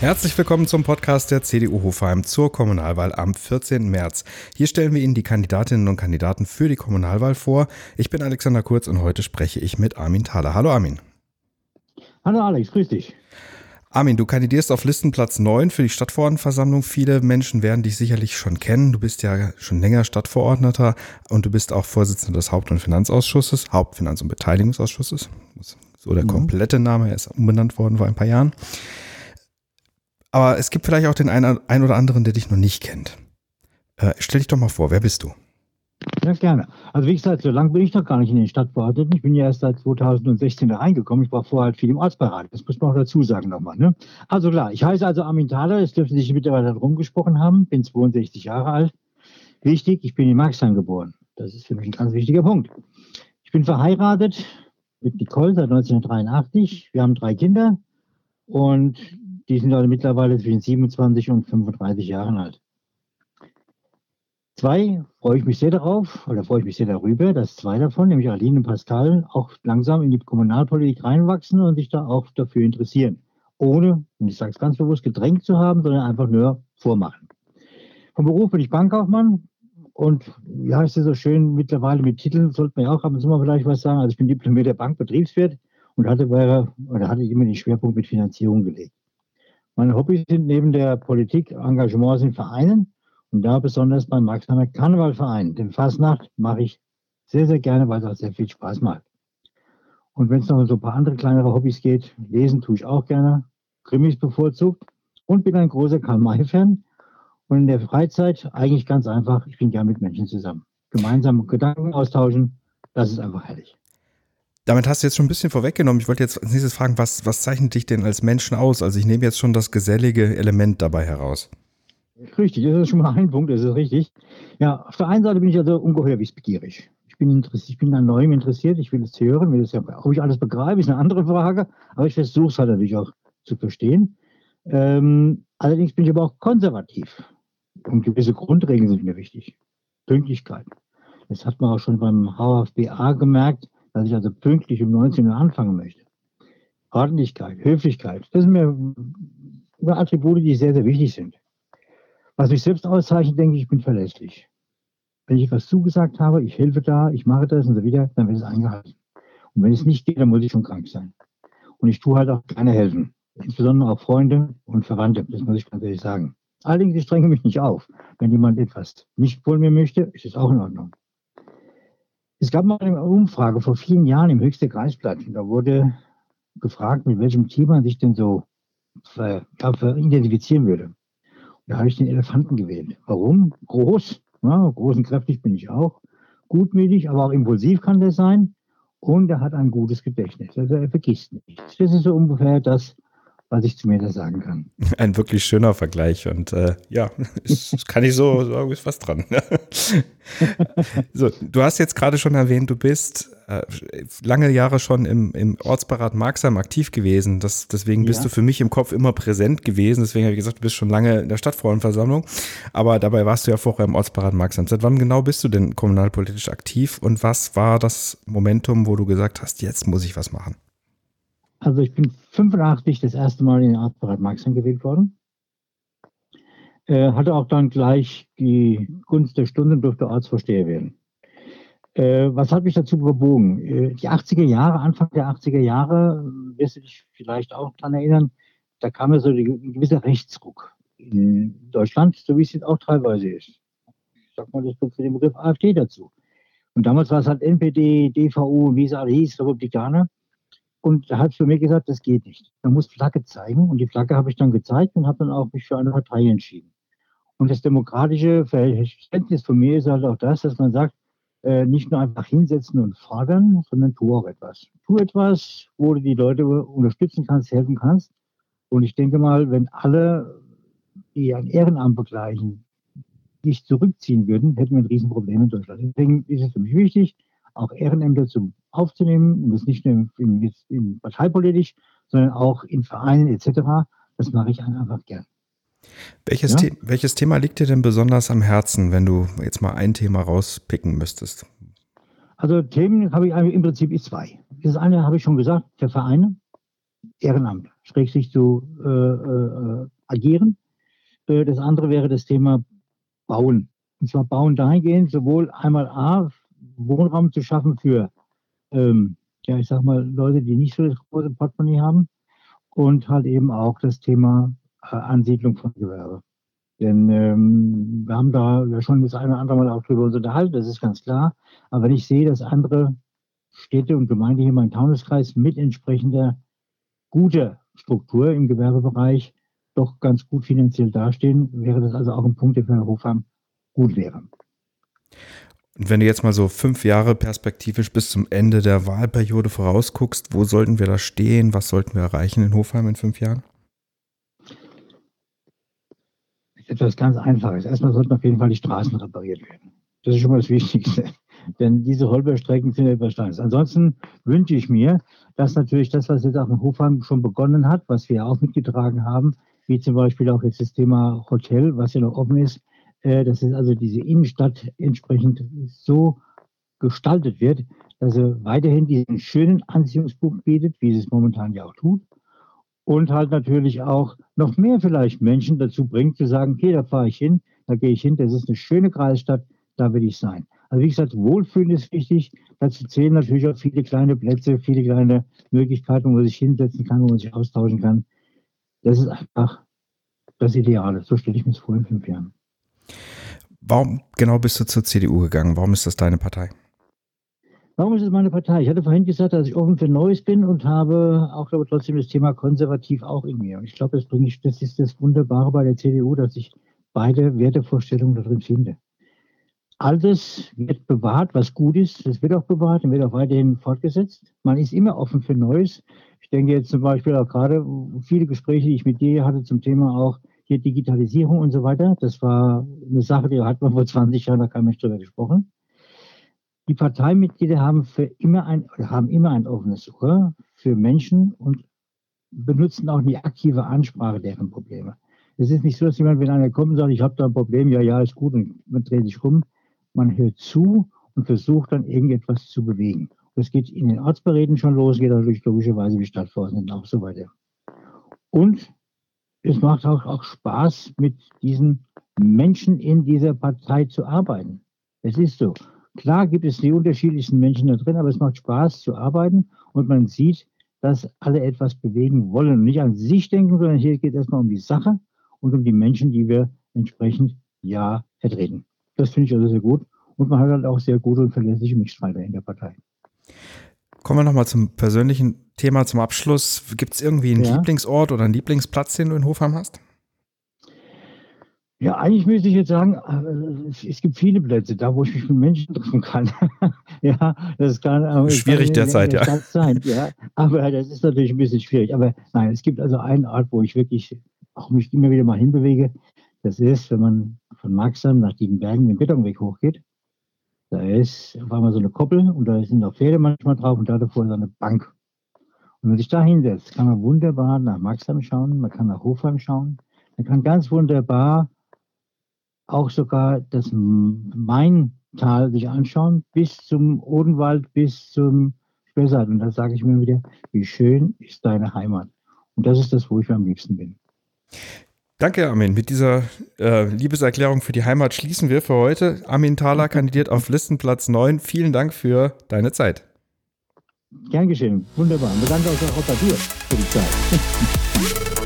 Herzlich willkommen zum Podcast der CDU Hofheim zur Kommunalwahl am 14. März. Hier stellen wir Ihnen die Kandidatinnen und Kandidaten für die Kommunalwahl vor. Ich bin Alexander Kurz und heute spreche ich mit Armin Thaler. Hallo Armin. Hallo Alex, grüß dich. Armin, du kandidierst auf Listenplatz 9 für die Stadtverordnetenversammlung. Viele Menschen werden dich sicherlich schon kennen. Du bist ja schon länger Stadtverordneter und du bist auch Vorsitzender des Haupt- und Finanzausschusses, Hauptfinanz- und Beteiligungsausschusses. So der mhm. komplette Name, er ist umbenannt worden vor ein paar Jahren. Aber es gibt vielleicht auch den einen, einen oder anderen, der dich noch nicht kennt. Äh, stell dich doch mal vor, wer bist du? Ja, gerne. Also wie gesagt, so lange bin ich noch gar nicht in den Stadtverordneten. Ich bin ja erst seit 2016 da reingekommen. Ich war vorher halt viel im Ortsbeirat. Das muss man auch dazu sagen nochmal. Ne? Also klar, ich heiße also Armin Thaler. Es dürfte sich mittlerweile rumgesprochen haben. Bin 62 Jahre alt. Wichtig, ich bin in Marxheim geboren. Das ist für mich ein ganz wichtiger Punkt. Ich bin verheiratet mit Nicole seit 1983. Wir haben drei Kinder und die sind alle mittlerweile zwischen 27 und 35 Jahren alt. Zwei freue ich mich sehr darauf, oder freue ich mich sehr darüber, dass zwei davon, nämlich Aline und Pascal, auch langsam in die Kommunalpolitik reinwachsen und sich da auch dafür interessieren. Ohne, und ich sage es ganz bewusst, gedrängt zu haben, sondern einfach nur vormachen. Vom Beruf bin ich Bankkaufmann und wie heißt es so schön, mittlerweile mit Titeln sollte man ja auch ab und zu mal vielleicht was sagen. Also ich bin diplomierter Bankbetriebswirt und hatte, oder hatte immer den Schwerpunkt mit Finanzierung gelegt. Meine Hobbys sind neben der Politik Engagements in Vereinen und da besonders beim Maxheimer Karnevalverein. Den Fasnacht mache ich sehr, sehr gerne, weil es auch sehr viel Spaß macht. Und wenn es noch so ein paar andere kleinere Hobbys geht, lesen tue ich auch gerne, Krimis bevorzugt und bin ein großer Karl-May-Fan. Und in der Freizeit eigentlich ganz einfach, ich bin gerne mit Menschen zusammen. Gemeinsam Gedanken austauschen, das ist einfach herrlich. Damit hast du jetzt schon ein bisschen vorweggenommen. Ich wollte jetzt als nächstes fragen, was, was zeichnet dich denn als Menschen aus? Also ich nehme jetzt schon das gesellige Element dabei heraus. Richtig, das ist schon mal ein Punkt, das ist richtig. Ja, auf der einen Seite bin ich also ungeheuer wissbegierig. Ich bin, interessiert, ich bin an Neuem interessiert, ich will es hören, will es ja, ob ich alles begreife, ist eine andere Frage, aber ich versuche es halt natürlich auch zu verstehen. Ähm, allerdings bin ich aber auch konservativ. Und gewisse Grundregeln sind mir wichtig. Pünktlichkeit. Das hat man auch schon beim HFBA gemerkt dass ich also pünktlich um 19 Uhr anfangen möchte. Ordentlichkeit, Höflichkeit, das sind mir Attribute, die sehr, sehr wichtig sind. Was mich selbst auszeichnet, denke ich, ich bin verlässlich. Wenn ich etwas zugesagt habe, ich helfe da, ich mache das und so wieder, dann wird es eingehalten. Und wenn es nicht geht, dann muss ich schon krank sein. Und ich tue halt auch gerne helfen. Insbesondere auch Freunde und Verwandte, das muss ich ganz ehrlich sagen. Allerdings, ich strenge mich nicht auf. Wenn jemand etwas nicht von mir möchte, ist es auch in Ordnung. Es gab mal eine Umfrage vor vielen Jahren im Höchste Kreisblatt. Da wurde gefragt, mit welchem Tier man sich denn so äh, identifizieren würde. Da habe ich den Elefanten gewählt. Warum? Groß, ja, groß und kräftig bin ich auch. Gutmütig, aber auch impulsiv kann der sein. Und er hat ein gutes Gedächtnis. Also er vergisst nichts. Das ist so ungefähr das, was ich zu mir da sagen kann. Ein wirklich schöner Vergleich und äh, ja, ist, kann ich so sagen, ist was dran. so, du hast jetzt gerade schon erwähnt, du bist äh, lange Jahre schon im, im Ortsberat Marxheim aktiv gewesen. Das, deswegen bist ja. du für mich im Kopf immer präsent gewesen. Deswegen habe ich gesagt, du bist schon lange in der Stadtfrauenversammlung. Aber dabei warst du ja vorher im Ortsberat Marxheim. Seit wann genau bist du denn kommunalpolitisch aktiv und was war das Momentum, wo du gesagt hast, jetzt muss ich was machen? Also ich bin 85 das erste Mal in den Ortsberat Maxen gewählt worden. Äh, hatte auch dann gleich die Gunst der Stunde und durfte Ortsvorsteher werden. Äh, was hat mich dazu bewogen? Äh, die 80er Jahre, Anfang der 80er Jahre, wirst du dich vielleicht auch daran erinnern, da kam ja so ein gewisser Rechtsruck in Deutschland, so wie es jetzt auch teilweise ist. Ich sag mal das für den Begriff AfD dazu. Und damals war es halt NPD, DVU, wie es alle hieß, Republikaner. Und er hat für mich gesagt, das geht nicht. Man muss Flagge zeigen. Und die Flagge habe ich dann gezeigt und habe dann auch mich für eine Partei entschieden. Und das demokratische Verständnis von mir ist halt auch das, dass man sagt, äh, nicht nur einfach hinsetzen und fordern, sondern tu auch etwas. Tu etwas, wo du die Leute unterstützen kannst, helfen kannst. Und ich denke mal, wenn alle, die ein Ehrenamt begleichen, sich zurückziehen würden, hätten wir ein Riesenproblem in Deutschland. Deswegen ist es für mich wichtig, auch Ehrenämter zu, aufzunehmen, und das nicht nur in, in parteipolitisch, sondern auch in Vereinen etc. Das mache ich einfach gern. Welches, ja? The welches Thema liegt dir denn besonders am Herzen, wenn du jetzt mal ein Thema rauspicken müsstest? Also Themen habe ich im Prinzip zwei. Das eine habe ich schon gesagt, der Vereine. Ehrenamt, schrägstrich zu äh, äh, agieren. Äh, das andere wäre das Thema Bauen. Und zwar Bauen dahingehend, sowohl einmal A, Wohnraum zu schaffen für, ähm, ja, ich sag mal, Leute, die nicht so das große Portemonnaie haben und halt eben auch das Thema äh, Ansiedlung von Gewerbe. Denn ähm, wir haben da ja schon das eine oder andere Mal auch drüber unterhalten, das ist ganz klar. Aber wenn ich sehe, dass andere Städte und Gemeinden hier in meinem Taunuskreis mit entsprechender guter Struktur im Gewerbebereich doch ganz gut finanziell dastehen, wäre das also auch ein Punkt, der für Hofheim gut wäre. Und wenn du jetzt mal so fünf Jahre perspektivisch bis zum Ende der Wahlperiode vorausguckst, wo sollten wir da stehen? Was sollten wir erreichen in Hofheim in fünf Jahren? Etwas ganz Einfaches. Erstmal sollten auf jeden Fall die Straßen repariert werden. Das ist schon mal das Wichtigste. Denn diese Holperstrecken sind etwas Steins. Ansonsten wünsche ich mir, dass natürlich das, was jetzt auch in Hofheim schon begonnen hat, was wir auch mitgetragen haben, wie zum Beispiel auch jetzt das Thema Hotel, was ja noch offen ist, dass es also diese Innenstadt entsprechend so gestaltet wird, dass er weiterhin diesen schönen Anziehungspunkt bietet, wie es momentan ja auch tut. Und halt natürlich auch noch mehr vielleicht Menschen dazu bringt, zu sagen, okay, da fahre ich hin, da gehe ich hin, das ist eine schöne Kreisstadt, da will ich sein. Also wie gesagt, Wohlfühlen ist wichtig. Dazu zählen natürlich auch viele kleine Plätze, viele kleine Möglichkeiten, wo man sich hinsetzen kann, wo man sich austauschen kann. Das ist einfach das Ideale. So stelle ich mir es vor in fünf Jahren. Warum genau bist du zur CDU gegangen? Warum ist das deine Partei? Warum ist es meine Partei? Ich hatte vorhin gesagt, dass ich offen für Neues bin und habe auch, glaube trotzdem das Thema konservativ auch in mir. Und ich glaube, das, das ist das Wunderbare bei der CDU, dass ich beide Wertevorstellungen darin finde alles wird bewahrt, was gut ist. Das wird auch bewahrt und wird auch weiterhin fortgesetzt. Man ist immer offen für Neues. Ich denke jetzt zum Beispiel auch gerade viele Gespräche, die ich mit dir hatte zum Thema auch hier Digitalisierung und so weiter. Das war eine Sache, die hat man vor 20 Jahren noch kein Mensch darüber gesprochen. Die Parteimitglieder haben für immer ein, haben immer ein offenes Ohr für Menschen und benutzen auch die aktive Ansprache deren Probleme. Es ist nicht so, dass jemand, wenn einer kommt und sagt, ich habe da ein Problem, ja, ja, ist gut und man dreht sich rum man hört zu und versucht dann irgendetwas zu bewegen. Das geht in den Ortsberäten schon los, geht natürlich logischerweise wie Stadtvorsitzenden auch so weiter. Und es macht auch, auch Spaß, mit diesen Menschen in dieser Partei zu arbeiten. Es ist so. Klar gibt es die unterschiedlichsten Menschen da drin, aber es macht Spaß zu arbeiten und man sieht, dass alle etwas bewegen wollen und nicht an sich denken, sondern hier geht es erstmal um die Sache und um die Menschen, die wir entsprechend ja vertreten. Das finde ich also sehr gut. Und man hat halt auch sehr gute und verlässliche Mitstreiter in der Partei. Kommen wir nochmal zum persönlichen Thema zum Abschluss. Gibt es irgendwie einen ja. Lieblingsort oder einen Lieblingsplatz, den du in Hofheim hast? Ja, eigentlich müsste ich jetzt sagen, äh, es gibt viele Plätze, da wo ich mich mit Menschen treffen kann. ja, das kann schwierig kann derzeit, ja. Sein, ja. Aber das ist natürlich ein bisschen schwierig. Aber nein, es gibt also einen Ort, wo ich wirklich auch mich immer wieder mal hinbewege. Das ist, wenn man von Maxam nach Diebenbergen den Betonweg hochgeht. Da ist auf einmal so eine Koppel und da sind auch Pferde manchmal drauf und da davor ist eine Bank. Und wenn man sich da hinsetzt, kann man wunderbar nach Maxam schauen, man kann nach Hofheim schauen, man kann ganz wunderbar auch sogar das Maintal sich anschauen, bis zum Odenwald, bis zum Spessart. Und da sage ich mir wieder, wie schön ist deine Heimat. Und das ist das, wo ich am liebsten bin. Danke, Armin. Mit dieser äh, Liebeserklärung für die Heimat schließen wir für heute. Armin Thaler kandidiert auf Listenplatz 9. Vielen Dank für deine Zeit. Gern geschehen. Wunderbar. Und bedanke auch bei dir für die Zeit.